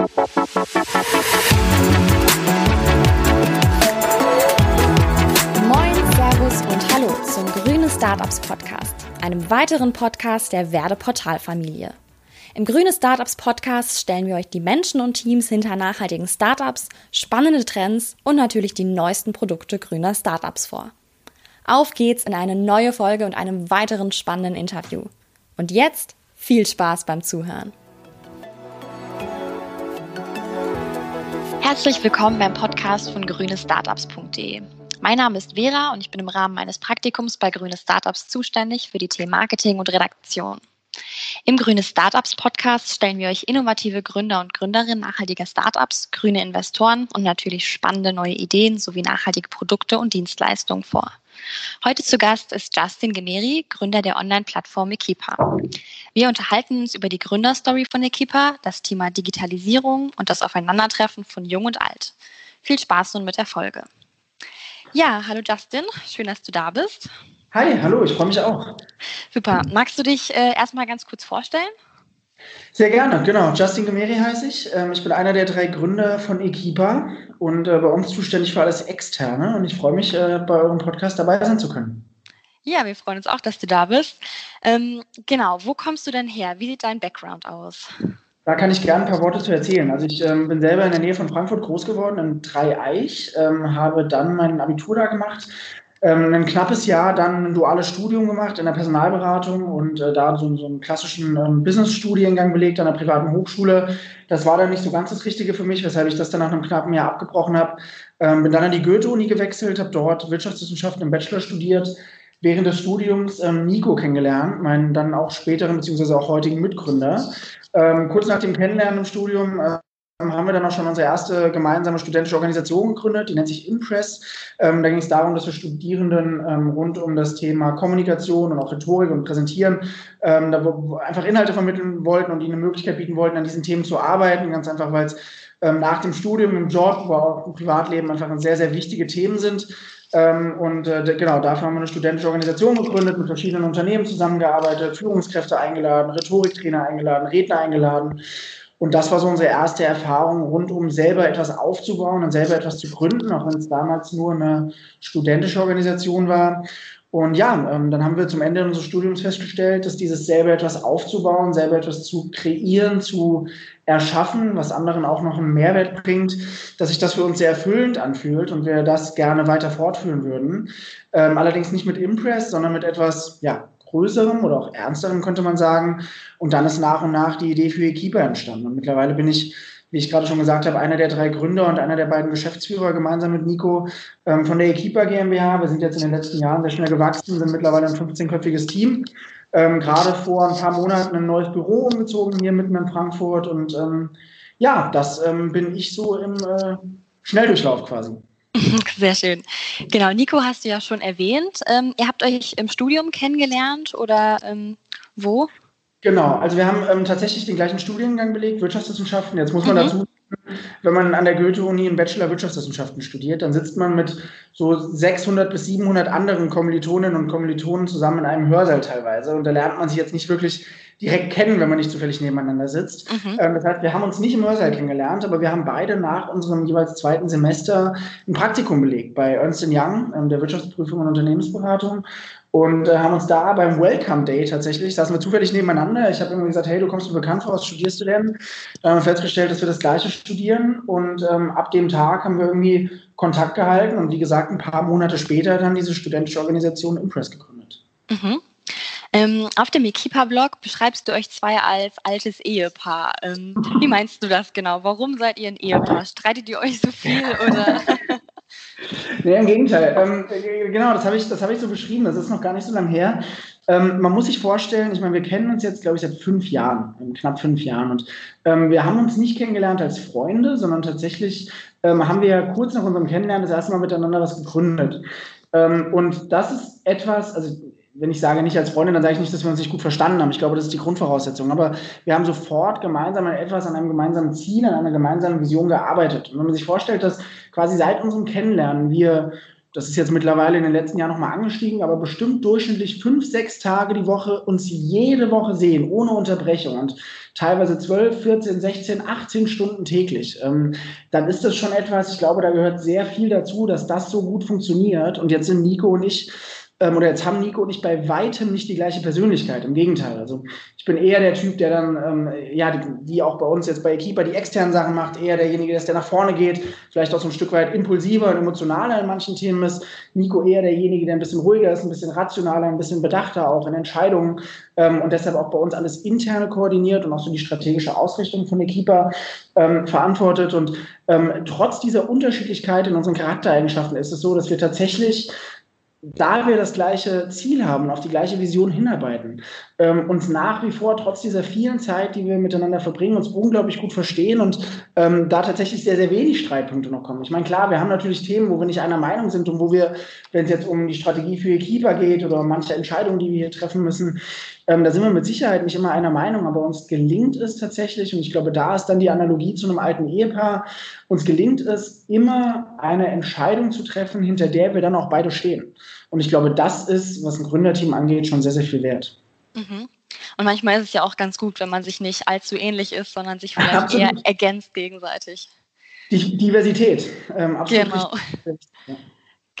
Moin, Servus und Hallo zum Grüne Startups Podcast, einem weiteren Podcast der Werde Portalfamilie. Im Grüne Startups Podcast stellen wir euch die Menschen und Teams hinter nachhaltigen Startups, spannende Trends und natürlich die neuesten Produkte grüner Startups vor. Auf geht's in eine neue Folge und einem weiteren spannenden Interview. Und jetzt viel Spaß beim Zuhören. Herzlich willkommen beim Podcast von grünestartups.de. Mein Name ist Vera und ich bin im Rahmen meines Praktikums bei Grüne Startups zuständig für die Themen Marketing und Redaktion. Im Grüne Startups Podcast stellen wir euch innovative Gründer und Gründerinnen nachhaltiger Startups, grüne Investoren und natürlich spannende neue Ideen sowie nachhaltige Produkte und Dienstleistungen vor. Heute zu Gast ist Justin Gemeri, Gründer der Online-Plattform Equipa. Wir unterhalten uns über die Gründerstory von Equipa, das Thema Digitalisierung und das Aufeinandertreffen von Jung und Alt. Viel Spaß nun mit der Folge. Ja, hallo Justin, schön, dass du da bist. Hi, hallo, ich freue mich auch. Super. Magst du dich äh, erstmal ganz kurz vorstellen? Sehr gerne, genau. Justin Gemeri heiße ich. Ähm, ich bin einer der drei Gründer von Equipa und äh, bei uns zuständig für alles Externe. Und ich freue mich, äh, bei eurem Podcast dabei sein zu können. Ja, wir freuen uns auch, dass du da bist. Ähm, genau, wo kommst du denn her? Wie sieht dein Background aus? Da kann ich gerne ein paar Worte zu erzählen. Also ich ähm, bin selber in der Nähe von Frankfurt groß geworden, in Dreieich, ähm, habe dann mein Abitur da gemacht, ähm, ein knappes Jahr dann ein duales Studium gemacht in der Personalberatung und äh, da so, so einen klassischen ähm, Business-Studiengang belegt an der privaten Hochschule. Das war dann nicht so ganz das Richtige für mich, weshalb ich das dann nach einem knappen Jahr abgebrochen habe. Ähm, bin dann an die Goethe-Uni gewechselt, habe dort Wirtschaftswissenschaften im Bachelor studiert, während des Studiums ähm, Nico kennengelernt, meinen dann auch späteren beziehungsweise auch heutigen Mitgründer. Ähm, kurz nach dem Kennenlernen im Studium äh, haben wir dann auch schon unsere erste gemeinsame studentische Organisation gegründet, die nennt sich Impress. Ähm, da ging es darum, dass wir Studierenden ähm, rund um das Thema Kommunikation und auch Rhetorik und Präsentieren ähm, da einfach Inhalte vermitteln wollten und ihnen eine Möglichkeit bieten wollten, an diesen Themen zu arbeiten, ganz einfach, weil es ähm, nach dem Studium im Job, aber auch im Privatleben einfach sehr, sehr wichtige Themen sind. Ähm, und äh, genau, dafür haben wir eine studentische Organisation gegründet, mit verschiedenen Unternehmen zusammengearbeitet, Führungskräfte eingeladen, Rhetoriktrainer eingeladen, Redner eingeladen. Und das war so unsere erste Erfahrung rund um selber etwas aufzubauen und selber etwas zu gründen, auch wenn es damals nur eine studentische Organisation war. Und ja, ähm, dann haben wir zum Ende unseres Studiums festgestellt, dass dieses selber etwas aufzubauen, selber etwas zu kreieren, zu erschaffen, was anderen auch noch einen Mehrwert bringt, dass sich das für uns sehr erfüllend anfühlt und wir das gerne weiter fortführen würden. Ähm, allerdings nicht mit Impress, sondern mit etwas, ja, größerem oder auch ernsterem, könnte man sagen. Und dann ist nach und nach die Idee für Equipa entstanden. Und mittlerweile bin ich, wie ich gerade schon gesagt habe, einer der drei Gründer und einer der beiden Geschäftsführer gemeinsam mit Nico ähm, von der Equipa GmbH. Wir sind jetzt in den letzten Jahren sehr schnell gewachsen, sind mittlerweile ein 15-köpfiges Team. Ähm, gerade vor ein paar Monaten ein neues Büro umgezogen hier mitten in Frankfurt. Und ähm, ja, das ähm, bin ich so im äh, Schnelldurchlauf quasi. Sehr schön. Genau, Nico hast du ja schon erwähnt. Ähm, ihr habt euch im Studium kennengelernt oder ähm, wo? Genau, also wir haben ähm, tatsächlich den gleichen Studiengang belegt, Wirtschaftswissenschaften. Jetzt muss man mhm. dazu wenn man an der Goethe-Uni im Bachelor Wirtschaftswissenschaften studiert, dann sitzt man mit so 600 bis 700 anderen Kommilitoninnen und Kommilitonen zusammen in einem Hörsaal teilweise. Und da lernt man sich jetzt nicht wirklich direkt kennen, wenn man nicht zufällig nebeneinander sitzt. Mhm. Ähm, das heißt, wir haben uns nicht im Hörsaal kennengelernt, aber wir haben beide nach unserem jeweils zweiten Semester ein Praktikum belegt bei Ernst Young, ähm, der Wirtschaftsprüfung und Unternehmensberatung und äh, haben uns da beim Welcome Day tatsächlich, saßen wir zufällig nebeneinander. Ich habe irgendwie gesagt, hey, du kommst mir bekannt vor, was studierst du denn? Dann haben wir festgestellt, dass wir das Gleiche studieren und ähm, ab dem Tag haben wir irgendwie Kontakt gehalten und wie gesagt, ein paar Monate später dann diese studentische Organisation Impress gegründet. Mhm. Ähm, auf dem Equipa-Blog beschreibst du euch zwei als altes Ehepaar. Ähm, wie meinst du das genau? Warum seid ihr ein Ehepaar? Streitet ihr euch so viel oder? Nee, im Gegenteil. Ähm, genau, das habe ich, hab ich so beschrieben. Das ist noch gar nicht so lange her. Ähm, man muss sich vorstellen, ich meine, wir kennen uns jetzt, glaube ich, seit fünf Jahren, knapp fünf Jahren. Und ähm, wir haben uns nicht kennengelernt als Freunde, sondern tatsächlich ähm, haben wir kurz nach unserem Kennenlernen das erste Mal miteinander was gegründet. Ähm, und das ist etwas, also wenn ich sage nicht als Freundin, dann sage ich nicht, dass wir uns nicht gut verstanden haben. Ich glaube, das ist die Grundvoraussetzung. Aber wir haben sofort gemeinsam an etwas, an einem gemeinsamen Ziel, an einer gemeinsamen Vision gearbeitet. Und wenn man sich vorstellt, dass quasi seit unserem Kennenlernen wir das ist jetzt mittlerweile in den letzten Jahren nochmal angestiegen, aber bestimmt durchschnittlich fünf, sechs Tage die Woche uns jede Woche sehen, ohne Unterbrechung und teilweise 12, 14, 16, 18 Stunden täglich, ähm, dann ist das schon etwas, ich glaube, da gehört sehr viel dazu, dass das so gut funktioniert. Und jetzt sind Nico und ich ähm, oder jetzt haben Nico und ich bei weitem nicht die gleiche Persönlichkeit. Im Gegenteil. Also ich bin eher der Typ, der dann, ähm, ja, die, die, auch bei uns jetzt bei Keeper die externen Sachen macht, eher derjenige, der nach vorne geht, vielleicht auch so ein Stück weit impulsiver und emotionaler in manchen Themen ist. Nico eher derjenige, der ein bisschen ruhiger ist, ein bisschen rationaler, ein bisschen bedachter auch in Entscheidungen ähm, und deshalb auch bei uns alles interne koordiniert und auch so die strategische Ausrichtung von der Keeper ähm, verantwortet. Und ähm, trotz dieser Unterschiedlichkeit in unseren Charaktereigenschaften ist es so, dass wir tatsächlich da wir das gleiche Ziel haben, auf die gleiche Vision hinarbeiten, ähm, uns nach wie vor trotz dieser vielen Zeit, die wir miteinander verbringen, uns unglaublich gut verstehen und ähm, da tatsächlich sehr, sehr wenig Streitpunkte noch kommen. Ich meine, klar, wir haben natürlich Themen, wo wir nicht einer Meinung sind und wo wir, wenn es jetzt um die Strategie für Keeper geht oder manche Entscheidungen, die wir hier treffen müssen, ähm, da sind wir mit Sicherheit nicht immer einer Meinung, aber uns gelingt es tatsächlich, und ich glaube, da ist dann die Analogie zu einem alten Ehepaar, uns gelingt es immer eine Entscheidung zu treffen, hinter der wir dann auch beide stehen. Und ich glaube, das ist, was ein Gründerteam angeht, schon sehr, sehr viel wert. Mhm. Und manchmal ist es ja auch ganz gut, wenn man sich nicht allzu ähnlich ist, sondern sich vielleicht Absolut. eher ergänzt gegenseitig. Die Diversität, ähm, absolut. Genau. Ja.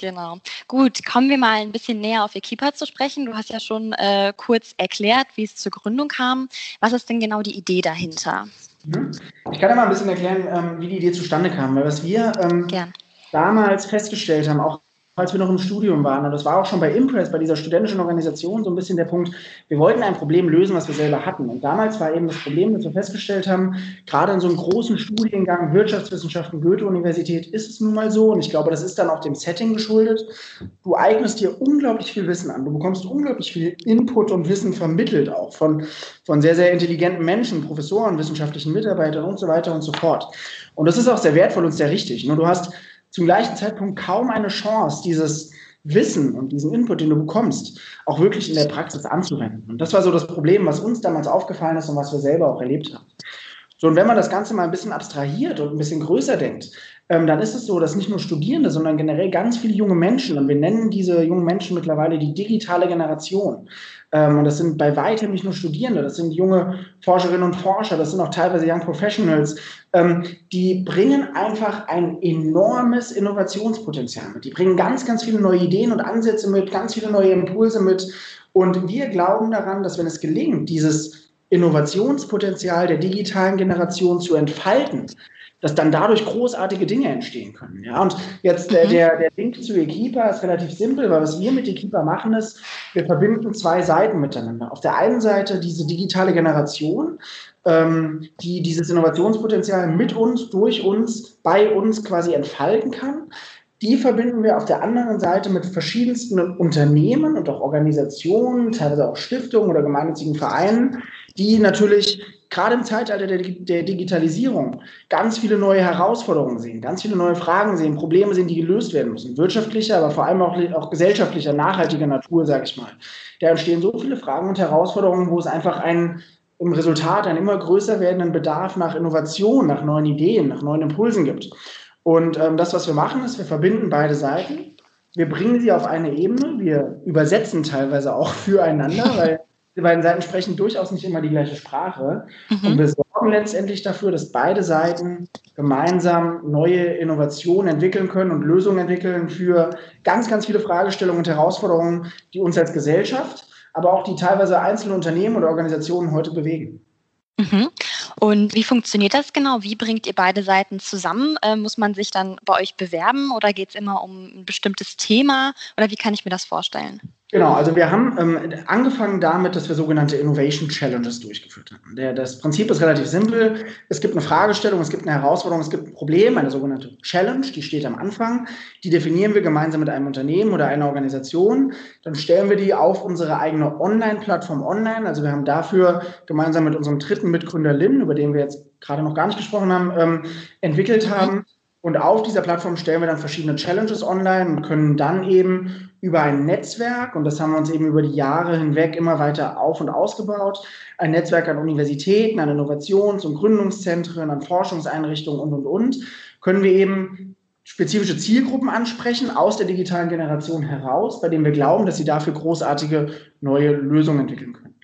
Genau. Gut, kommen wir mal ein bisschen näher auf Equipa zu sprechen. Du hast ja schon äh, kurz erklärt, wie es zur Gründung kam. Was ist denn genau die Idee dahinter? Mhm. Ich kann ja mal ein bisschen erklären, ähm, wie die Idee zustande kam. Weil was wir ähm, damals festgestellt haben, auch als wir noch im Studium waren. Und das war auch schon bei Impress, bei dieser studentischen Organisation, so ein bisschen der Punkt, wir wollten ein Problem lösen, was wir selber hatten. Und damals war eben das Problem, dass wir festgestellt haben, gerade in so einem großen Studiengang Wirtschaftswissenschaften, Goethe-Universität, ist es nun mal so. Und ich glaube, das ist dann auch dem Setting geschuldet. Du eignest dir unglaublich viel Wissen an. Du bekommst unglaublich viel Input und Wissen vermittelt auch von, von sehr, sehr intelligenten Menschen, Professoren, wissenschaftlichen Mitarbeitern und so weiter und so fort. Und das ist auch sehr wertvoll und sehr richtig. Nur du hast zum gleichen Zeitpunkt kaum eine Chance, dieses Wissen und diesen Input, den du bekommst, auch wirklich in der Praxis anzuwenden. Und das war so das Problem, was uns damals aufgefallen ist und was wir selber auch erlebt haben. So, und wenn man das Ganze mal ein bisschen abstrahiert und ein bisschen größer denkt, ähm, dann ist es so, dass nicht nur Studierende, sondern generell ganz viele junge Menschen, und wir nennen diese jungen Menschen mittlerweile die digitale Generation, ähm, und das sind bei weitem nicht nur Studierende, das sind junge Forscherinnen und Forscher, das sind auch teilweise Young Professionals, ähm, die bringen einfach ein enormes Innovationspotenzial mit. Die bringen ganz, ganz viele neue Ideen und Ansätze mit, ganz viele neue Impulse mit. Und wir glauben daran, dass wenn es gelingt, dieses Innovationspotenzial der digitalen Generation zu entfalten, dass dann dadurch großartige Dinge entstehen können. Ja, und jetzt äh, der, der Link zu Equipa ist relativ simpel, weil was wir mit Equipa machen ist, wir verbinden zwei Seiten miteinander. Auf der einen Seite diese digitale Generation, ähm, die dieses Innovationspotenzial mit uns, durch uns, bei uns quasi entfalten kann. Die verbinden wir auf der anderen Seite mit verschiedensten Unternehmen und auch Organisationen, teilweise auch Stiftungen oder gemeinnützigen Vereinen, die natürlich gerade im Zeitalter der, der, Digitalisierung ganz viele neue Herausforderungen sehen, ganz viele neue Fragen sehen, Probleme sehen, die gelöst werden müssen. Wirtschaftlicher, aber vor allem auch, auch gesellschaftlicher, nachhaltiger Natur, sage ich mal. Da entstehen so viele Fragen und Herausforderungen, wo es einfach einen im Resultat einen immer größer werdenden Bedarf nach Innovation, nach neuen Ideen, nach neuen Impulsen gibt. Und ähm, das, was wir machen, ist, wir verbinden beide Seiten. Wir bringen sie auf eine Ebene. Wir übersetzen teilweise auch füreinander, weil die beiden Seiten sprechen durchaus nicht immer die gleiche Sprache. Mhm. Und wir sorgen letztendlich dafür, dass beide Seiten gemeinsam neue Innovationen entwickeln können und Lösungen entwickeln für ganz, ganz viele Fragestellungen und Herausforderungen, die uns als Gesellschaft, aber auch die teilweise einzelne Unternehmen oder Organisationen heute bewegen. Mhm. Und wie funktioniert das genau? Wie bringt ihr beide Seiten zusammen? Äh, muss man sich dann bei euch bewerben oder geht es immer um ein bestimmtes Thema? Oder wie kann ich mir das vorstellen? Genau, also wir haben ähm, angefangen damit, dass wir sogenannte Innovation Challenges durchgeführt haben. Der, das Prinzip ist relativ simpel. Es gibt eine Fragestellung, es gibt eine Herausforderung, es gibt ein Problem, eine sogenannte Challenge, die steht am Anfang. Die definieren wir gemeinsam mit einem Unternehmen oder einer Organisation. Dann stellen wir die auf unsere eigene Online-Plattform online. Also wir haben dafür gemeinsam mit unserem dritten Mitgründer Lynn, über den wir jetzt gerade noch gar nicht gesprochen haben, ähm, entwickelt haben. Und auf dieser Plattform stellen wir dann verschiedene Challenges online und können dann eben über ein Netzwerk, und das haben wir uns eben über die Jahre hinweg immer weiter auf und ausgebaut, ein Netzwerk an Universitäten, an Innovations- und Gründungszentren, an Forschungseinrichtungen und, und, und, können wir eben spezifische Zielgruppen ansprechen aus der digitalen Generation heraus, bei denen wir glauben, dass sie dafür großartige neue Lösungen entwickeln können.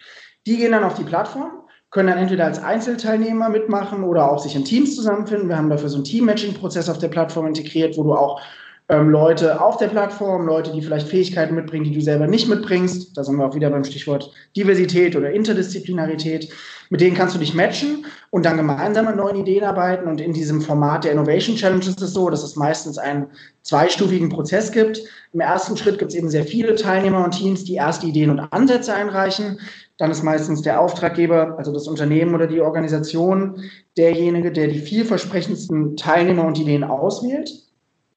Die gehen dann auf die Plattform, können dann entweder als Einzelteilnehmer mitmachen oder auch sich in Teams zusammenfinden. Wir haben dafür so einen Team-Matching-Prozess auf der Plattform integriert, wo du auch ähm, Leute auf der Plattform, Leute, die vielleicht Fähigkeiten mitbringen, die du selber nicht mitbringst. Da sind wir auch wieder beim Stichwort Diversität oder Interdisziplinarität. Mit denen kannst du dich matchen und dann gemeinsam an neuen Ideen arbeiten. Und in diesem Format der Innovation Challenge ist es so, dass es meistens einen zweistufigen Prozess gibt. Im ersten Schritt gibt es eben sehr viele Teilnehmer und Teams, die erste Ideen und Ansätze einreichen. Dann ist meistens der Auftraggeber, also das Unternehmen oder die Organisation, derjenige, der die vielversprechendsten Teilnehmer und Ideen auswählt.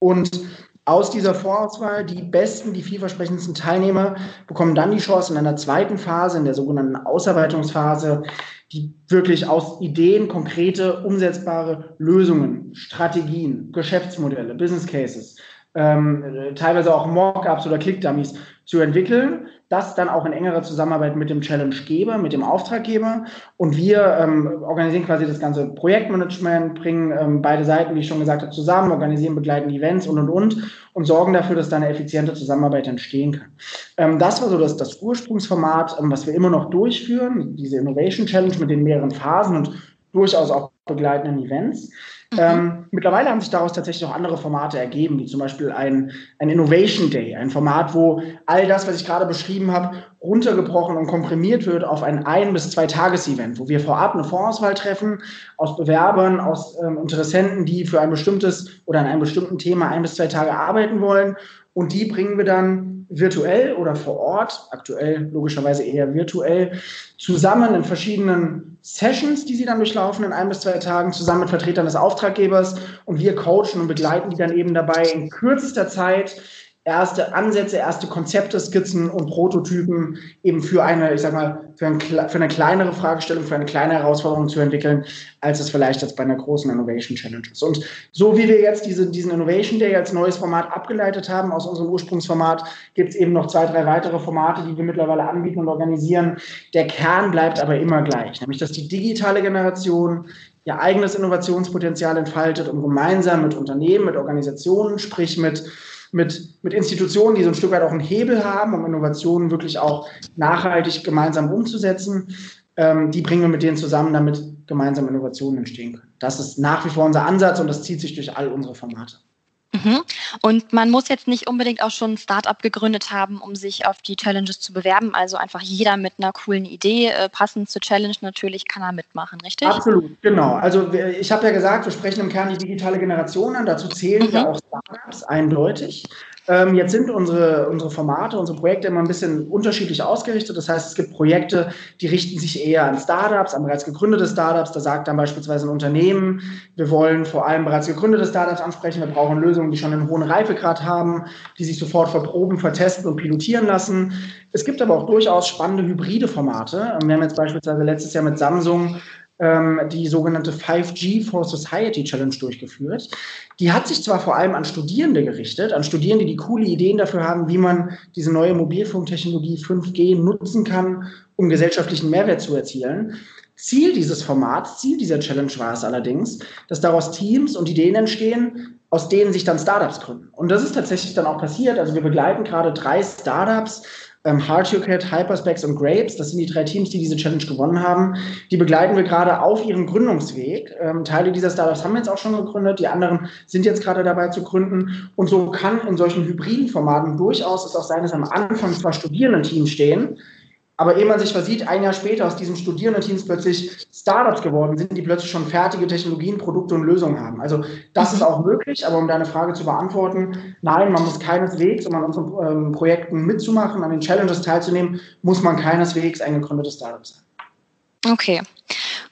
Und aus dieser Vorauswahl, die besten, die vielversprechendsten Teilnehmer bekommen dann die Chance in einer zweiten Phase, in der sogenannten Ausarbeitungsphase, die wirklich aus Ideen konkrete, umsetzbare Lösungen, Strategien, Geschäftsmodelle, Business Cases, ähm, teilweise auch Mockups oder Click-Dummies zu entwickeln, das dann auch in engerer Zusammenarbeit mit dem Challenge-Geber, mit dem Auftraggeber. Und wir ähm, organisieren quasi das ganze Projektmanagement, bringen ähm, beide Seiten, wie ich schon gesagt habe, zusammen, organisieren, begleiten Events und, und, und und sorgen dafür, dass da eine effiziente Zusammenarbeit entstehen kann. Ähm, das war so das, das Ursprungsformat, ähm, was wir immer noch durchführen, diese Innovation Challenge mit den mehreren Phasen und durchaus auch begleitenden Events. Mhm. Ähm, mittlerweile haben sich daraus tatsächlich auch andere Formate ergeben, wie zum Beispiel ein, ein Innovation Day, ein Format, wo all das, was ich gerade beschrieben habe, runtergebrochen und komprimiert wird auf ein ein- bis zwei Tages-Event, wo wir vorab eine Vorauswahl treffen aus Bewerbern, aus ähm, Interessenten, die für ein bestimmtes oder an einem bestimmten Thema ein bis zwei Tage arbeiten wollen. Und die bringen wir dann virtuell oder vor Ort, aktuell logischerweise eher virtuell, zusammen in verschiedenen Sessions, die sie dann durchlaufen in ein bis zwei Tagen, zusammen mit Vertretern des Auftraggebers. Und wir coachen und begleiten die dann eben dabei in kürzester Zeit erste Ansätze, erste Konzepte, Skizzen und Prototypen eben für eine, ich sag mal, für, ein, für, eine kleinere Fragestellung, für eine kleine Herausforderung zu entwickeln, als es vielleicht jetzt bei einer großen Innovation Challenge ist. Und so wie wir jetzt diese, diesen Innovation Day als neues Format abgeleitet haben aus unserem Ursprungsformat, gibt es eben noch zwei, drei weitere Formate, die wir mittlerweile anbieten und organisieren. Der Kern bleibt aber immer gleich, nämlich dass die digitale Generation ihr eigenes Innovationspotenzial entfaltet und gemeinsam mit Unternehmen, mit Organisationen, sprich mit mit, mit Institutionen, die so ein Stück weit auch einen Hebel haben, um Innovationen wirklich auch nachhaltig gemeinsam umzusetzen. Ähm, die bringen wir mit denen zusammen, damit gemeinsam Innovationen entstehen können. Das ist nach wie vor unser Ansatz und das zieht sich durch all unsere Formate. Mhm. Und man muss jetzt nicht unbedingt auch schon ein Startup gegründet haben, um sich auf die Challenges zu bewerben. Also einfach jeder mit einer coolen Idee, äh, passend zur Challenge natürlich, kann da mitmachen, richtig? Absolut, genau. Also ich habe ja gesagt, wir sprechen im Kern die digitale Generation an. Dazu zählen mhm. ja auch Startups eindeutig. Ähm, jetzt sind unsere, unsere Formate, unsere Projekte immer ein bisschen unterschiedlich ausgerichtet. Das heißt, es gibt Projekte, die richten sich eher an Startups, an bereits gegründete Startups. Da sagt dann beispielsweise ein Unternehmen, wir wollen vor allem bereits gegründete Startups ansprechen. Wir brauchen Lösungen, die schon einen hohen Reifegrad haben, die sich sofort verproben, vertesten und pilotieren lassen. Es gibt aber auch durchaus spannende hybride Formate. Wir haben jetzt beispielsweise letztes Jahr mit Samsung ähm, die sogenannte 5G for Society Challenge durchgeführt. Die hat sich zwar vor allem an Studierende gerichtet, an Studierende, die coole Ideen dafür haben, wie man diese neue Mobilfunktechnologie 5G nutzen kann, um gesellschaftlichen Mehrwert zu erzielen. Ziel dieses Formats, Ziel dieser Challenge war es allerdings, dass daraus Teams und Ideen entstehen, aus denen sich dann Startups gründen. Und das ist tatsächlich dann auch passiert. Also wir begleiten gerade drei Startups ähm, Hardtucat, Hyperspecs und Grapes, das sind die drei Teams, die diese Challenge gewonnen haben. Die begleiten wir gerade auf ihrem Gründungsweg. Ähm, Teile dieser Startups haben wir jetzt auch schon gegründet, die anderen sind jetzt gerade dabei zu gründen. Und so kann in solchen hybriden Formaten durchaus es auch sein, dass am Anfang zwar Studierendenteams stehen, aber ehe man sich versieht, ein Jahr später aus diesen Studierendenteams plötzlich Startups geworden sind, die plötzlich schon fertige Technologien, Produkte und Lösungen haben. Also das ist auch möglich, aber um deine Frage zu beantworten, nein, man muss keineswegs, um an unseren ähm, Projekten mitzumachen, an den Challenges teilzunehmen, muss man keineswegs ein gegründetes Startup sein. Okay.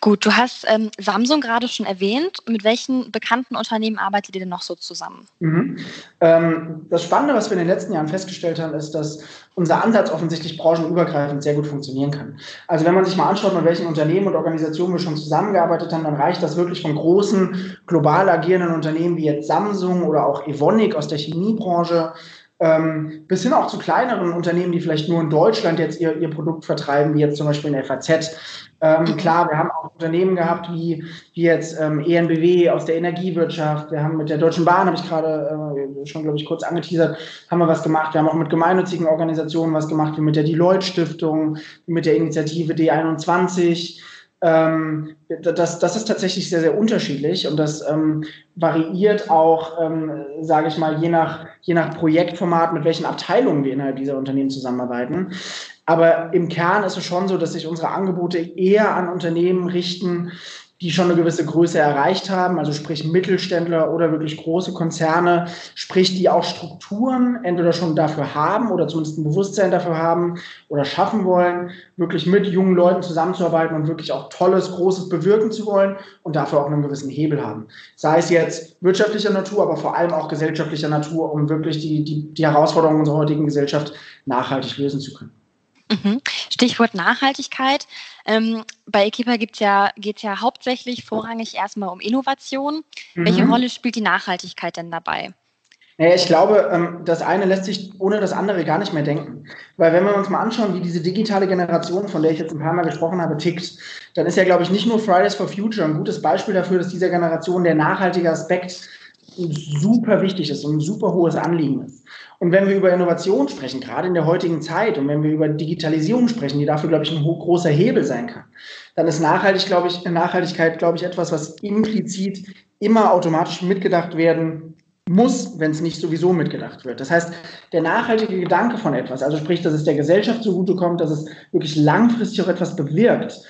Gut, du hast ähm, Samsung gerade schon erwähnt. Mit welchen bekannten Unternehmen arbeitet ihr denn noch so zusammen? Mhm. Ähm, das Spannende, was wir in den letzten Jahren festgestellt haben, ist, dass unser Ansatz offensichtlich branchenübergreifend sehr gut funktionieren kann. Also wenn man sich mal anschaut, mit welchen Unternehmen und Organisationen wir schon zusammengearbeitet haben, dann reicht das wirklich von großen, global agierenden Unternehmen wie jetzt Samsung oder auch Evonik aus der Chemiebranche ähm, bis hin auch zu kleineren Unternehmen, die vielleicht nur in Deutschland jetzt ihr, ihr Produkt vertreiben, wie jetzt zum Beispiel in FAZ. Ähm, klar, wir haben auch Unternehmen gehabt, wie, wie jetzt ähm, ENBW aus der Energiewirtschaft. Wir haben mit der Deutschen Bahn, habe ich gerade äh, schon, glaube ich, kurz angeteasert, haben wir was gemacht. Wir haben auch mit gemeinnützigen Organisationen was gemacht, wie mit der Deloitte Stiftung, mit der Initiative D21. Ähm, das, das ist tatsächlich sehr, sehr unterschiedlich und das ähm, variiert auch, ähm, sage ich mal, je nach, je nach Projektformat, mit welchen Abteilungen wir innerhalb dieser Unternehmen zusammenarbeiten. Aber im Kern ist es schon so, dass sich unsere Angebote eher an Unternehmen richten, die schon eine gewisse Größe erreicht haben, also sprich Mittelständler oder wirklich große Konzerne, sprich die auch Strukturen entweder schon dafür haben oder zumindest ein Bewusstsein dafür haben oder schaffen wollen, wirklich mit jungen Leuten zusammenzuarbeiten und wirklich auch Tolles, Großes bewirken zu wollen und dafür auch einen gewissen Hebel haben. Sei es jetzt wirtschaftlicher Natur, aber vor allem auch gesellschaftlicher Natur, um wirklich die, die, die Herausforderungen unserer heutigen Gesellschaft nachhaltig lösen zu können. Mhm. Stichwort Nachhaltigkeit. Ähm, bei Equipa ja, geht es ja hauptsächlich vorrangig erstmal um Innovation. Mhm. Welche Rolle spielt die Nachhaltigkeit denn dabei? Naja, ich glaube, ähm, das eine lässt sich ohne das andere gar nicht mehr denken. Weil wenn wir uns mal anschauen, wie diese digitale Generation, von der ich jetzt ein paar Mal gesprochen habe, tickt, dann ist ja, glaube ich, nicht nur Fridays for Future ein gutes Beispiel dafür, dass dieser Generation der nachhaltige Aspekt super wichtig ist und ein super hohes Anliegen ist. Und wenn wir über Innovation sprechen, gerade in der heutigen Zeit, und wenn wir über Digitalisierung sprechen, die dafür, glaube ich, ein großer Hebel sein kann, dann ist Nachhaltig, glaube ich, Nachhaltigkeit, glaube ich, etwas, was implizit immer automatisch mitgedacht werden muss, wenn es nicht sowieso mitgedacht wird. Das heißt, der nachhaltige Gedanke von etwas, also sprich, dass es der Gesellschaft zugutekommt, dass es wirklich langfristig auch etwas bewirkt,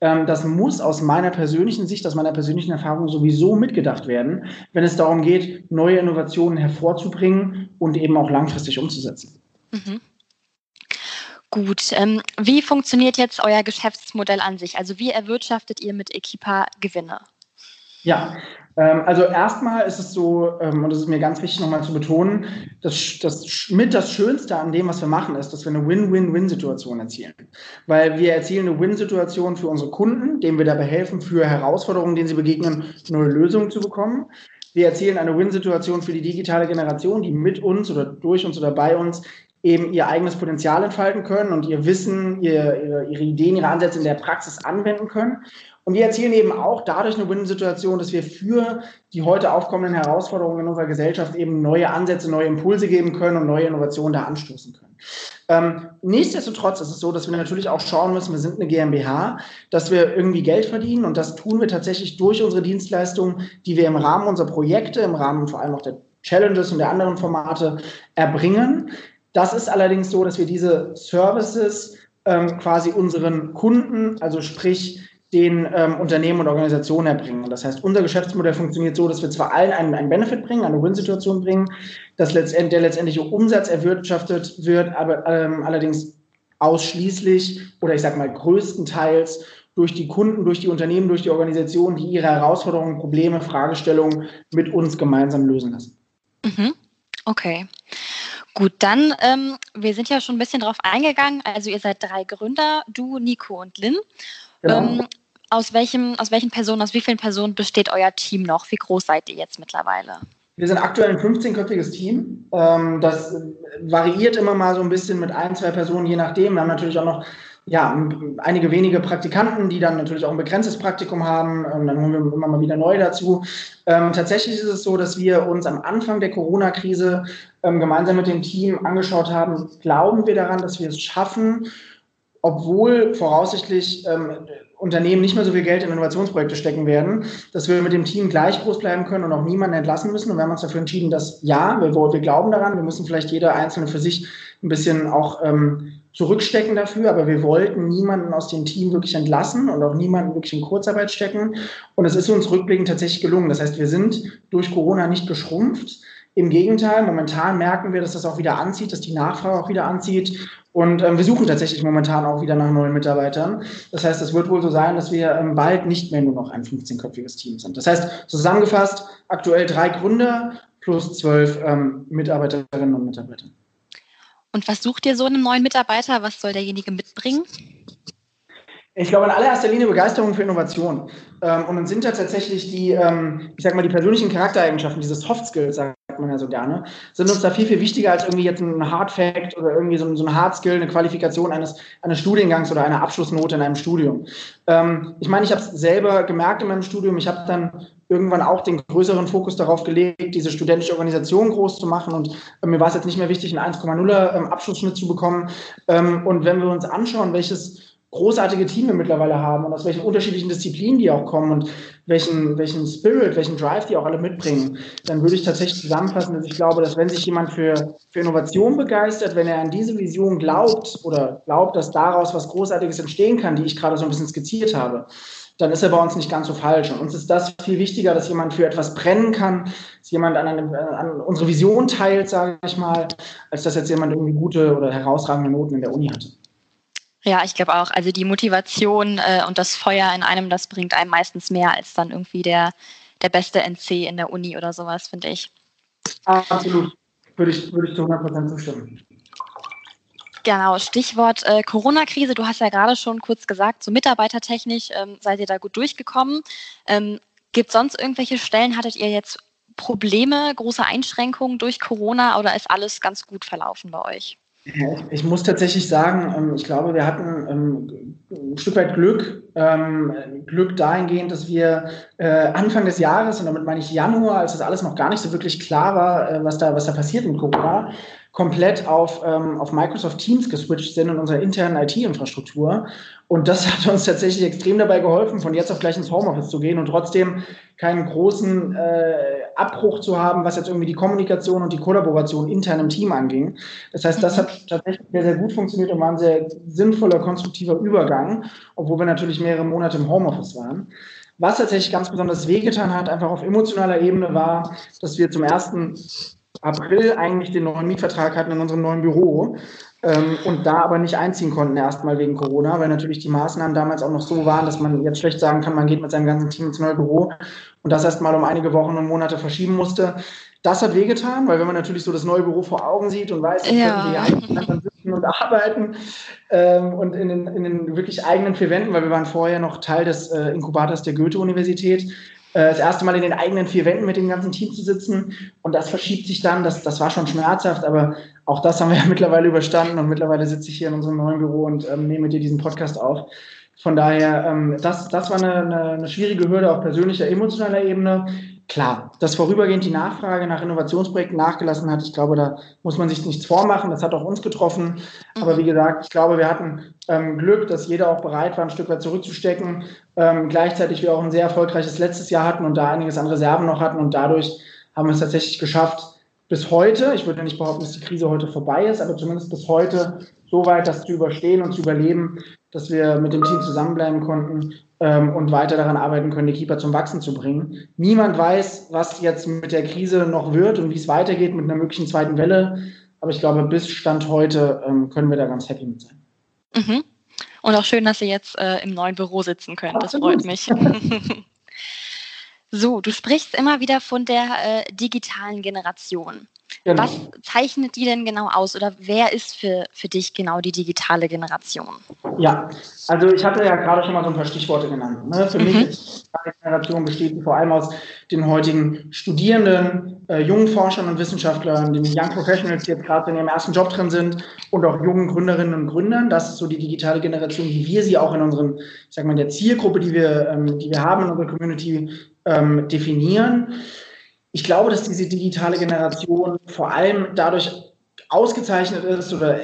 das muss aus meiner persönlichen Sicht, aus meiner persönlichen Erfahrung sowieso mitgedacht werden, wenn es darum geht, neue Innovationen hervorzubringen und eben auch langfristig umzusetzen. Mhm. Gut, ähm, wie funktioniert jetzt euer Geschäftsmodell an sich? Also wie erwirtschaftet ihr mit Equipa Gewinne? Ja, ähm, also erstmal ist es so, ähm, und das ist mir ganz wichtig nochmal zu betonen, dass das mit das Schönste an dem, was wir machen, ist, dass wir eine Win-Win-Win-Situation erzielen. Weil wir erzielen eine Win-Situation für unsere Kunden, denen wir dabei helfen, für Herausforderungen, denen sie begegnen, neue Lösungen zu bekommen. Wir erzielen eine Win-Situation für die digitale Generation, die mit uns oder durch uns oder bei uns eben ihr eigenes Potenzial entfalten können und ihr Wissen, ihr, ihre Ideen, ihre Ansätze in der Praxis anwenden können. Und wir erzielen eben auch dadurch eine Win-Situation, dass wir für die heute aufkommenden Herausforderungen in unserer Gesellschaft eben neue Ansätze, neue Impulse geben können und neue Innovationen da anstoßen können. Ähm, nichtsdestotrotz ist es so, dass wir natürlich auch schauen müssen, wir sind eine GmbH, dass wir irgendwie Geld verdienen und das tun wir tatsächlich durch unsere Dienstleistungen, die wir im Rahmen unserer Projekte, im Rahmen vor allem auch der Challenges und der anderen Formate erbringen. Das ist allerdings so, dass wir diese Services ähm, quasi unseren Kunden, also sprich den ähm, Unternehmen und Organisationen erbringen. Das heißt, unser Geschäftsmodell funktioniert so, dass wir zwar allen einen, einen Benefit bringen, eine Win-Situation bringen, dass letztendlich, der letztendliche Umsatz erwirtschaftet wird, aber ähm, allerdings ausschließlich oder ich sage mal größtenteils durch die Kunden, durch die Unternehmen, durch die Organisationen, die ihre Herausforderungen, Probleme, Fragestellungen mit uns gemeinsam lösen lassen. Mhm. Okay. Gut, dann, ähm, wir sind ja schon ein bisschen drauf eingegangen. Also ihr seid drei Gründer, du, Nico und Lynn. Genau. Ähm, aus, welchem, aus welchen Personen, aus wie vielen Personen besteht euer Team noch? Wie groß seid ihr jetzt mittlerweile? Wir sind aktuell ein 15-köpfiges Team. Ähm, das variiert immer mal so ein bisschen mit ein, zwei Personen, je nachdem. Wir haben natürlich auch noch ja, einige wenige Praktikanten, die dann natürlich auch ein begrenztes Praktikum haben. Ähm, dann holen wir immer mal wieder neu dazu. Ähm, tatsächlich ist es so, dass wir uns am Anfang der Corona-Krise gemeinsam mit dem Team angeschaut haben, glauben wir daran, dass wir es schaffen, obwohl voraussichtlich ähm, Unternehmen nicht mehr so viel Geld in Innovationsprojekte stecken werden, dass wir mit dem Team gleich groß bleiben können und auch niemanden entlassen müssen. Und wir haben uns dafür entschieden, dass ja, wir, wir glauben daran, wir müssen vielleicht jeder Einzelne für sich ein bisschen auch ähm, zurückstecken dafür, aber wir wollten niemanden aus dem Team wirklich entlassen und auch niemanden wirklich in Kurzarbeit stecken. Und es ist uns rückblickend tatsächlich gelungen. Das heißt, wir sind durch Corona nicht geschrumpft. Im Gegenteil, momentan merken wir, dass das auch wieder anzieht, dass die Nachfrage auch wieder anzieht und ähm, wir suchen tatsächlich momentan auch wieder nach neuen Mitarbeitern. Das heißt, es wird wohl so sein, dass wir ähm, bald nicht mehr nur noch ein 15-köpfiges Team sind. Das heißt, zusammengefasst, aktuell drei Gründer plus zwölf ähm, Mitarbeiterinnen und Mitarbeiter. Und was sucht ihr so einen neuen Mitarbeiter? Was soll derjenige mitbringen? Ich glaube in allererster Linie Begeisterung für Innovation. Ähm, und dann sind da tatsächlich die, ähm, ich sag mal, die persönlichen Charaktereigenschaften, diese Soft Skills, sagt sagt man ja so gerne, sind uns da viel, viel wichtiger als irgendwie jetzt ein Hard Fact oder irgendwie so ein, so ein Hard Skill, eine Qualifikation eines, eines Studiengangs oder einer Abschlussnote in einem Studium. Ähm, ich meine, ich habe es selber gemerkt in meinem Studium. Ich habe dann irgendwann auch den größeren Fokus darauf gelegt, diese studentische Organisation groß zu machen. Und äh, mir war es jetzt nicht mehr wichtig, einen 1,0er ähm, Abschlussschnitt zu bekommen. Ähm, und wenn wir uns anschauen, welches großartige Team wir mittlerweile haben und aus welchen unterschiedlichen Disziplinen die auch kommen und welchen, welchen Spirit, welchen Drive die auch alle mitbringen, dann würde ich tatsächlich zusammenfassen, dass ich glaube, dass wenn sich jemand für, für Innovation begeistert, wenn er an diese Vision glaubt oder glaubt, dass daraus was Großartiges entstehen kann, die ich gerade so ein bisschen skizziert habe, dann ist er bei uns nicht ganz so falsch. Und uns ist das viel wichtiger, dass jemand für etwas brennen kann, dass jemand an, einem, an unsere Vision teilt, sage ich mal, als dass jetzt jemand irgendwie gute oder herausragende Noten in der Uni hatte. Ja, ich glaube auch. Also die Motivation äh, und das Feuer in einem, das bringt einem meistens mehr als dann irgendwie der, der beste NC in der Uni oder sowas, finde ich. Absolut. Würde ich, würde ich zu 100% zustimmen. Genau, Stichwort äh, Corona-Krise. Du hast ja gerade schon kurz gesagt, so mitarbeitertechnisch ähm, seid ihr da gut durchgekommen. Ähm, Gibt es sonst irgendwelche Stellen? Hattet ihr jetzt Probleme, große Einschränkungen durch Corona oder ist alles ganz gut verlaufen bei euch? Ich muss tatsächlich sagen, ähm, ich glaube, wir hatten ähm, ein Stück weit Glück. Ähm, Glück dahingehend, dass wir äh, Anfang des Jahres, und damit meine ich Januar, als das alles noch gar nicht so wirklich klar war, äh, was da, was da passiert mit Corona, komplett auf, ähm, auf Microsoft Teams geswitcht sind in unserer internen IT-Infrastruktur. Und das hat uns tatsächlich extrem dabei geholfen, von jetzt auf gleich ins Homeoffice zu gehen und trotzdem keinen großen äh, Abbruch zu haben, was jetzt irgendwie die Kommunikation und die Kollaboration intern im Team anging. Das heißt, das hat tatsächlich sehr, sehr gut funktioniert und war ein sehr sinnvoller, konstruktiver Übergang, obwohl wir natürlich mehrere Monate im Homeoffice waren. Was tatsächlich ganz besonders wehgetan hat, einfach auf emotionaler Ebene, war, dass wir zum ersten April eigentlich den neuen Mietvertrag hatten in unserem neuen Büro ähm, und da aber nicht einziehen konnten, erstmal wegen Corona, weil natürlich die Maßnahmen damals auch noch so waren, dass man jetzt schlecht sagen kann, man geht mit seinem ganzen Team ins neue Büro und das erstmal um einige Wochen und Monate verschieben musste. Das hat wehgetan, weil wenn man natürlich so das neue Büro vor Augen sieht und weiß, ja. können wir eigentlich sitzen und arbeiten ähm, und in den, in den wirklich eigenen vier Wänden, weil wir waren vorher noch Teil des äh, Inkubators der Goethe-Universität, das erste Mal in den eigenen vier Wänden mit dem ganzen Team zu sitzen. Und das verschiebt sich dann. Das, das war schon schmerzhaft, aber auch das haben wir ja mittlerweile überstanden. Und mittlerweile sitze ich hier in unserem neuen Büro und ähm, nehme mit dir diesen Podcast auf. Von daher, ähm, das, das war eine, eine, eine schwierige Hürde auf persönlicher, emotionaler Ebene. Klar, dass vorübergehend die Nachfrage nach Innovationsprojekten nachgelassen hat, ich glaube, da muss man sich nichts vormachen. Das hat auch uns getroffen. Aber wie gesagt, ich glaube, wir hatten ähm, Glück, dass jeder auch bereit war, ein Stück weit zurückzustecken. Ähm, gleichzeitig wir auch ein sehr erfolgreiches letztes Jahr hatten und da einiges an Reserven noch hatten. Und dadurch haben wir es tatsächlich geschafft, bis heute, ich würde nicht behaupten, dass die Krise heute vorbei ist, aber zumindest bis heute so weit das zu überstehen und zu überleben, dass wir mit dem Team zusammenbleiben konnten ähm, und weiter daran arbeiten können, die Keeper zum Wachsen zu bringen. Niemand weiß, was jetzt mit der Krise noch wird und wie es weitergeht mit einer möglichen zweiten Welle. Aber ich glaube, bis Stand heute ähm, können wir da ganz happy mit sein. Mhm. Und auch schön, dass Sie jetzt äh, im neuen Büro sitzen können. Das freut mich. so, du sprichst immer wieder von der äh, digitalen Generation. Genau. Was zeichnet die denn genau aus oder wer ist für, für dich genau die digitale Generation? Ja, also ich hatte ja gerade schon mal so ein paar Stichworte genannt. Ne? Für mhm. mich ist die Generation besteht vor allem aus den heutigen Studierenden, äh, jungen Forschern und Wissenschaftlern, den Young Professionals, die jetzt gerade in ihrem ersten Job drin sind und auch jungen Gründerinnen und Gründern. Das ist so die digitale Generation, wie wir sie auch in unseren, ich sag mal, der Zielgruppe, die wir, ähm, die wir haben in unserer Community, ähm, definieren ich glaube, dass diese digitale Generation vor allem dadurch ausgezeichnet ist oder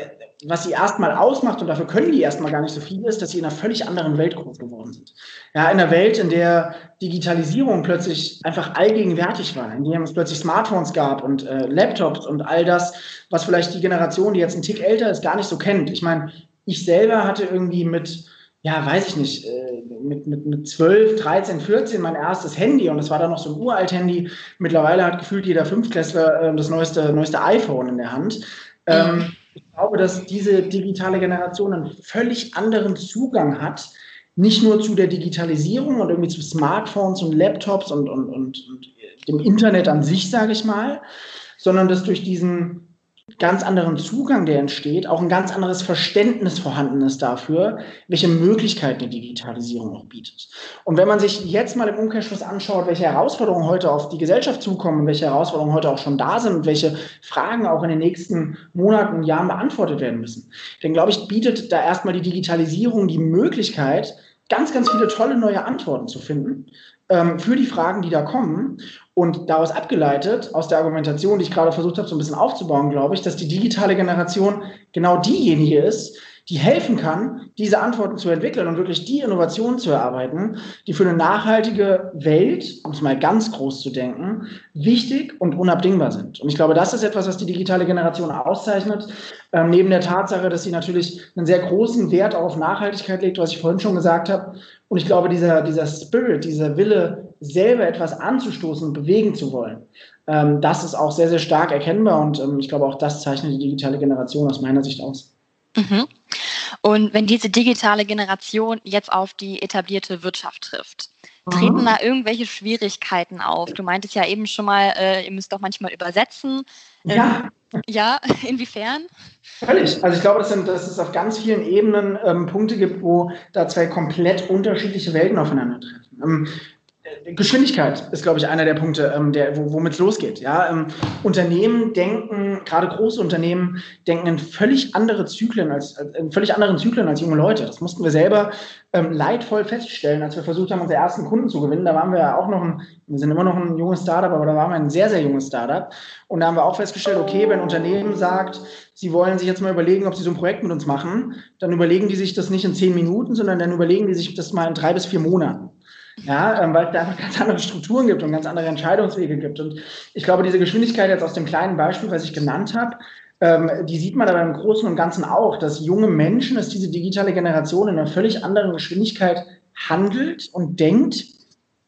was sie erstmal ausmacht, und dafür können die erstmal gar nicht so viel, ist, dass sie in einer völlig anderen Welt groß geworden sind. Ja, in einer Welt, in der Digitalisierung plötzlich einfach allgegenwärtig war, in der es plötzlich Smartphones gab und äh, Laptops und all das, was vielleicht die Generation, die jetzt ein Tick älter ist, gar nicht so kennt. Ich meine, ich selber hatte irgendwie mit ja, weiß ich nicht, äh, mit, mit, mit 12, 13, 14 mein erstes Handy und das war dann noch so ein uralt Handy. Mittlerweile hat gefühlt jeder Fünftklässler äh, das neueste, neueste iPhone in der Hand. Ähm, mhm. ich glaube, dass diese digitale Generation einen völlig anderen Zugang hat, nicht nur zu der Digitalisierung und irgendwie zu Smartphones und Laptops und, und, und, und dem Internet an sich, sage ich mal, sondern dass durch diesen ganz anderen Zugang, der entsteht, auch ein ganz anderes Verständnis vorhanden ist dafür, welche Möglichkeiten die Digitalisierung auch bietet. Und wenn man sich jetzt mal im Umkehrschluss anschaut, welche Herausforderungen heute auf die Gesellschaft zukommen, welche Herausforderungen heute auch schon da sind und welche Fragen auch in den nächsten Monaten und Jahren beantwortet werden müssen, dann glaube ich, bietet da erstmal die Digitalisierung die Möglichkeit, ganz, ganz viele tolle neue Antworten zu finden ähm, für die Fragen, die da kommen. Und daraus abgeleitet, aus der Argumentation, die ich gerade versucht habe, so ein bisschen aufzubauen, glaube ich, dass die digitale Generation genau diejenige ist, die helfen kann, diese Antworten zu entwickeln und wirklich die Innovationen zu erarbeiten, die für eine nachhaltige Welt, um es mal ganz groß zu denken, wichtig und unabdingbar sind. Und ich glaube, das ist etwas, was die digitale Generation auszeichnet, ähm, neben der Tatsache, dass sie natürlich einen sehr großen Wert auf Nachhaltigkeit legt, was ich vorhin schon gesagt habe. Und ich glaube, dieser, dieser Spirit, dieser Wille, selber etwas anzustoßen und bewegen zu wollen, ähm, das ist auch sehr, sehr stark erkennbar. Und ähm, ich glaube, auch das zeichnet die digitale Generation aus meiner Sicht aus. Mhm. Und wenn diese digitale Generation jetzt auf die etablierte Wirtschaft trifft, treten mhm. da irgendwelche Schwierigkeiten auf? Du meintest ja eben schon mal, äh, ihr müsst doch manchmal übersetzen. Ähm, ja. Ja, inwiefern? Völlig. Also ich glaube, dass, sind, dass es auf ganz vielen Ebenen ähm, Punkte gibt, wo da zwei komplett unterschiedliche Welten aufeinandertreffen. Ähm, Geschwindigkeit ist, glaube ich, einer der Punkte, ähm, der, womit es losgeht. Ja? Ähm, Unternehmen denken, gerade große Unternehmen, denken in völlig andere Zyklen als, in völlig anderen Zyklen als junge Leute. Das mussten wir selber ähm, leidvoll feststellen, als wir versucht haben, unsere ersten Kunden zu gewinnen. Da waren wir ja auch noch ein, wir sind immer noch ein junges Startup, aber da waren wir ein sehr, sehr junges Startup. Und da haben wir auch festgestellt, okay, wenn ein Unternehmen sagt, sie wollen sich jetzt mal überlegen, ob sie so ein Projekt mit uns machen, dann überlegen die sich das nicht in zehn Minuten, sondern dann überlegen die sich das mal in drei bis vier Monaten. Ja, ähm, weil es da einfach ganz andere Strukturen gibt und ganz andere Entscheidungswege gibt. Und ich glaube, diese Geschwindigkeit jetzt aus dem kleinen Beispiel, was ich genannt habe, ähm, die sieht man aber im Großen und Ganzen auch, dass junge Menschen, dass diese digitale Generation in einer völlig anderen Geschwindigkeit handelt und denkt,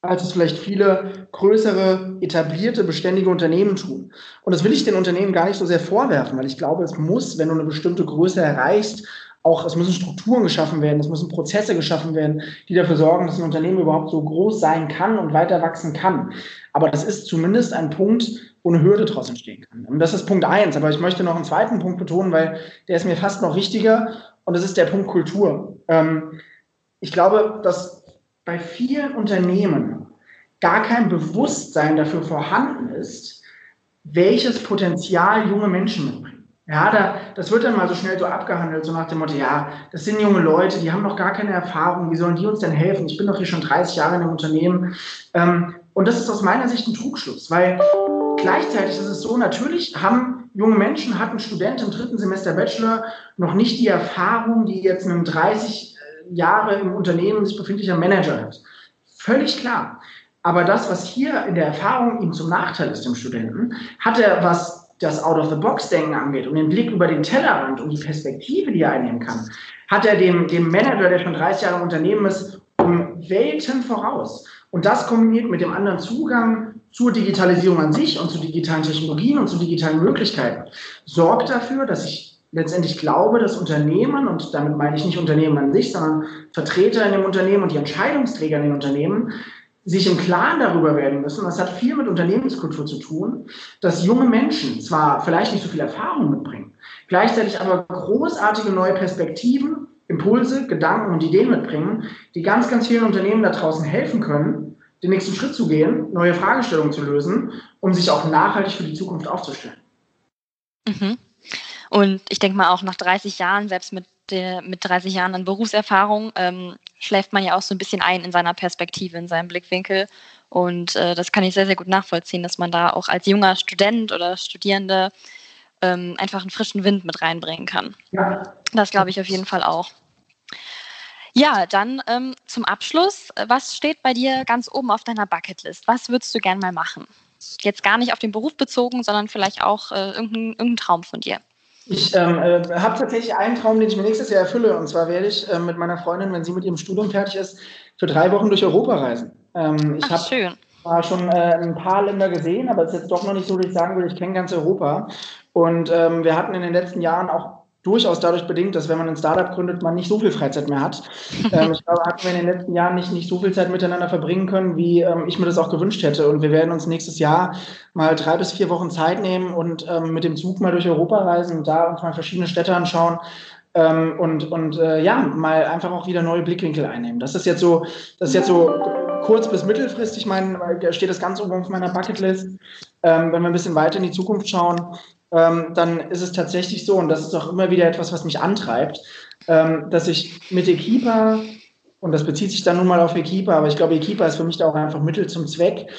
als es vielleicht viele größere, etablierte, beständige Unternehmen tun. Und das will ich den Unternehmen gar nicht so sehr vorwerfen, weil ich glaube, es muss, wenn du eine bestimmte Größe erreichst, auch, es müssen Strukturen geschaffen werden, es müssen Prozesse geschaffen werden, die dafür sorgen, dass ein Unternehmen überhaupt so groß sein kann und weiter wachsen kann. Aber das ist zumindest ein Punkt, wo eine Hürde draus entstehen kann. Und das ist Punkt eins. Aber ich möchte noch einen zweiten Punkt betonen, weil der ist mir fast noch wichtiger. Und das ist der Punkt Kultur. Ähm, ich glaube, dass bei vielen Unternehmen gar kein Bewusstsein dafür vorhanden ist, welches Potenzial junge Menschen mitbringen. Ja, da, das wird dann mal so schnell so abgehandelt, so nach dem Motto, ja, das sind junge Leute, die haben noch gar keine Erfahrung, wie sollen die uns denn helfen? Ich bin doch hier schon 30 Jahre in einem Unternehmen. Ähm, und das ist aus meiner Sicht ein Trugschluss, weil gleichzeitig ist es so, natürlich haben junge Menschen, hat ein Student im dritten Semester Bachelor noch nicht die Erfahrung, die jetzt ein 30 äh, Jahre im Unternehmen sich befindlicher Manager hat. Völlig klar. Aber das, was hier in der Erfahrung ihm zum Nachteil ist, dem Studenten, hat er was das Out-of-the-Box-Denken angeht und den Blick über den Tellerrand und die Perspektive, die er einnehmen kann, hat er dem, dem Manager, der schon 30 Jahre im Unternehmen ist, um Welten voraus. Und das kombiniert mit dem anderen Zugang zur Digitalisierung an sich und zu digitalen Technologien und zu digitalen Möglichkeiten, sorgt dafür, dass ich letztendlich glaube, dass Unternehmen, und damit meine ich nicht Unternehmen an sich, sondern Vertreter in dem Unternehmen und die Entscheidungsträger in den Unternehmen, sich im Klaren darüber werden müssen, das hat viel mit Unternehmenskultur zu tun, dass junge Menschen zwar vielleicht nicht so viel Erfahrung mitbringen, gleichzeitig aber großartige neue Perspektiven, Impulse, Gedanken und Ideen mitbringen, die ganz, ganz vielen Unternehmen da draußen helfen können, den nächsten Schritt zu gehen, neue Fragestellungen zu lösen, um sich auch nachhaltig für die Zukunft aufzustellen. Mhm. Und ich denke mal auch nach 30 Jahren, selbst mit, der, mit 30 Jahren an Berufserfahrung, ähm, schläft man ja auch so ein bisschen ein in seiner Perspektive, in seinem Blickwinkel. Und äh, das kann ich sehr, sehr gut nachvollziehen, dass man da auch als junger Student oder Studierende ähm, einfach einen frischen Wind mit reinbringen kann. Ja. Das glaube ich auf jeden Fall auch. Ja, dann ähm, zum Abschluss. Was steht bei dir ganz oben auf deiner Bucketlist? Was würdest du gern mal machen? Jetzt gar nicht auf den Beruf bezogen, sondern vielleicht auch äh, irgendein, irgendein Traum von dir. Ich ähm, äh, habe tatsächlich einen Traum, den ich mir nächstes Jahr erfülle. Und zwar werde ich äh, mit meiner Freundin, wenn sie mit ihrem Studium fertig ist, für drei Wochen durch Europa reisen. Ähm, ich habe zwar schon äh, ein paar Länder gesehen, aber es ist jetzt doch noch nicht so, dass ich sagen würde, ich kenne ganz Europa. Und ähm, wir hatten in den letzten Jahren auch durchaus dadurch bedingt, dass wenn man ein Startup gründet, man nicht so viel Freizeit mehr hat. ähm, ich glaube, hatten wir in den letzten Jahren nicht, nicht so viel Zeit miteinander verbringen können, wie ähm, ich mir das auch gewünscht hätte. Und wir werden uns nächstes Jahr mal drei bis vier Wochen Zeit nehmen und ähm, mit dem Zug mal durch Europa reisen und da uns mal verschiedene Städte anschauen. Ähm, und und äh, ja, mal einfach auch wieder neue Blickwinkel einnehmen. Das ist jetzt so, das ist jetzt so kurz- bis mittelfristig, mein, steht das ganz oben auf meiner Bucketlist. Ähm, wenn wir ein bisschen weiter in die Zukunft schauen, ähm, dann ist es tatsächlich so, und das ist auch immer wieder etwas, was mich antreibt, ähm, dass ich mit Equipa, und das bezieht sich dann nun mal auf Equipa, aber ich glaube, Equipa ist für mich da auch einfach Mittel zum Zweck,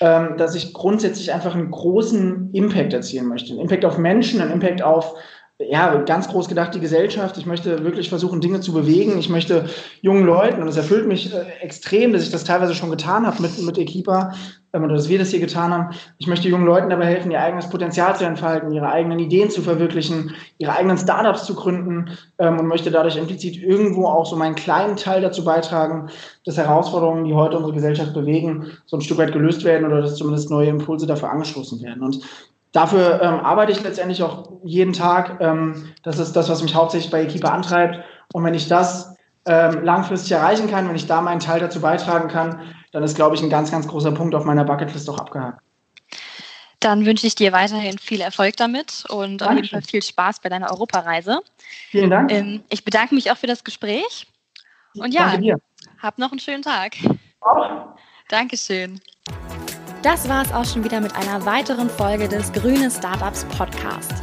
ähm, dass ich grundsätzlich einfach einen großen Impact erzielen möchte. Einen Impact auf Menschen, einen Impact auf ja, ganz groß gedacht die Gesellschaft. Ich möchte wirklich versuchen, Dinge zu bewegen. Ich möchte jungen Leuten, und es erfüllt mich äh, extrem, dass ich das teilweise schon getan habe mit, mit Equipa, ähm, oder dass wir das hier getan haben. Ich möchte jungen Leuten dabei helfen, ihr eigenes Potenzial zu entfalten, ihre eigenen Ideen zu verwirklichen, ihre eigenen Startups zu gründen ähm, und möchte dadurch implizit irgendwo auch so meinen kleinen Teil dazu beitragen, dass Herausforderungen, die heute unsere Gesellschaft bewegen, so ein Stück weit gelöst werden oder dass zumindest neue Impulse dafür angestoßen werden. Und dafür ähm, arbeite ich letztendlich auch jeden Tag. Ähm, das ist das, was mich hauptsächlich bei Equipa antreibt. Und wenn ich das ähm, langfristig erreichen kann, wenn ich da meinen Teil dazu beitragen kann, dann ist, glaube ich, ein ganz, ganz großer Punkt auf meiner Bucketlist auch abgehakt. Dann wünsche ich dir weiterhin viel Erfolg damit und Dankeschön. auf jeden Fall viel Spaß bei deiner Europareise. Vielen Dank. Ähm, ich bedanke mich auch für das Gespräch. Und ja, hab noch einen schönen Tag. Auch. Dankeschön. Das war es auch schon wieder mit einer weiteren Folge des Grüne Startups Podcast.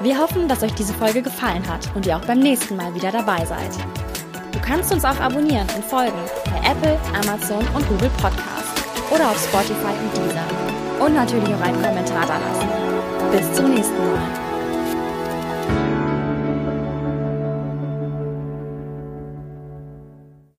Wir hoffen, dass euch diese Folge gefallen hat und ihr auch beim nächsten Mal wieder dabei seid. Du kannst uns auch abonnieren und folgen bei Apple, Amazon und Google Podcast oder auf Spotify und Deezer. Und natürlich auch einen Kommentar da lassen. Bis zum nächsten Mal.